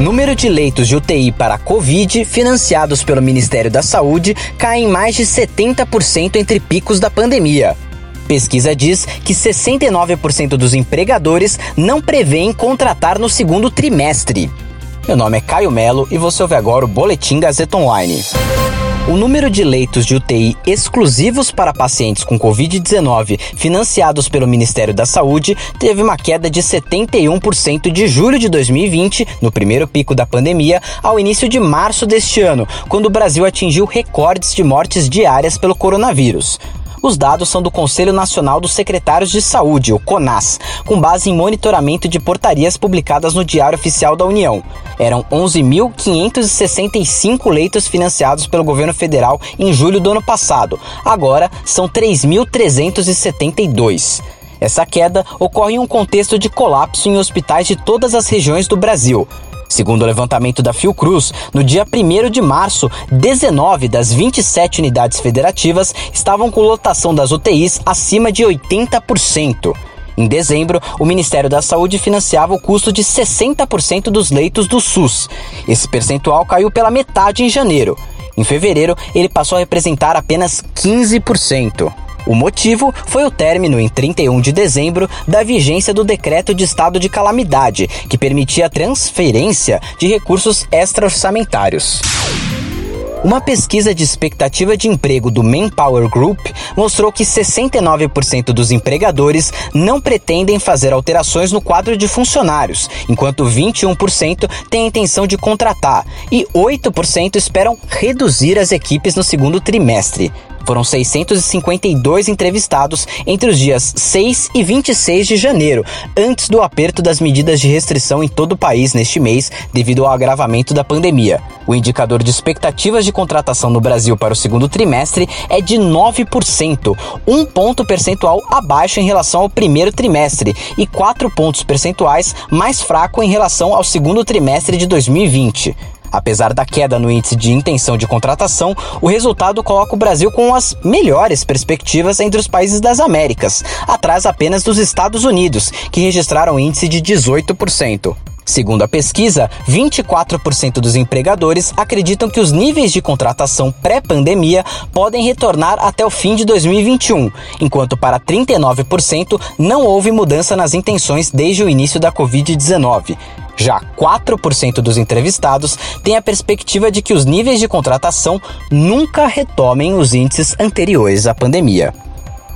Número de leitos de UTI para a Covid financiados pelo Ministério da Saúde cai em mais de 70% entre picos da pandemia. Pesquisa diz que 69% dos empregadores não prevêem contratar no segundo trimestre. Meu nome é Caio Melo e você ouve agora o Boletim Gazeta Online. O número de leitos de UTI exclusivos para pacientes com Covid-19 financiados pelo Ministério da Saúde teve uma queda de 71% de julho de 2020, no primeiro pico da pandemia, ao início de março deste ano, quando o Brasil atingiu recordes de mortes diárias pelo coronavírus. Os dados são do Conselho Nacional dos Secretários de Saúde, o CONAS, com base em monitoramento de portarias publicadas no Diário Oficial da União. Eram 11.565 leitos financiados pelo governo federal em julho do ano passado. Agora são 3.372. Essa queda ocorre em um contexto de colapso em hospitais de todas as regiões do Brasil. Segundo o levantamento da Fiocruz, no dia 1 de março, 19 das 27 unidades federativas estavam com lotação das UTIs acima de 80%. Em dezembro, o Ministério da Saúde financiava o custo de 60% dos leitos do SUS. Esse percentual caiu pela metade em janeiro. Em fevereiro, ele passou a representar apenas 15%. O motivo foi o término, em 31 de dezembro, da vigência do decreto de estado de calamidade, que permitia a transferência de recursos extra-orçamentários. Uma pesquisa de expectativa de emprego do Manpower Group mostrou que 69% dos empregadores não pretendem fazer alterações no quadro de funcionários, enquanto 21% têm a intenção de contratar e 8% esperam reduzir as equipes no segundo trimestre. Foram 652 entrevistados entre os dias 6 e 26 de janeiro, antes do aperto das medidas de restrição em todo o país neste mês, devido ao agravamento da pandemia. O indicador de expectativas de contratação no Brasil para o segundo trimestre é de 9%, um ponto percentual abaixo em relação ao primeiro trimestre e 4 pontos percentuais mais fraco em relação ao segundo trimestre de 2020. Apesar da queda no índice de intenção de contratação, o resultado coloca o Brasil com as melhores perspectivas entre os países das Américas, atrás apenas dos Estados Unidos, que registraram índice de 18%. Segundo a pesquisa, 24% dos empregadores acreditam que os níveis de contratação pré-pandemia podem retornar até o fim de 2021, enquanto para 39% não houve mudança nas intenções desde o início da Covid-19. Já 4% dos entrevistados têm a perspectiva de que os níveis de contratação nunca retomem os índices anteriores à pandemia.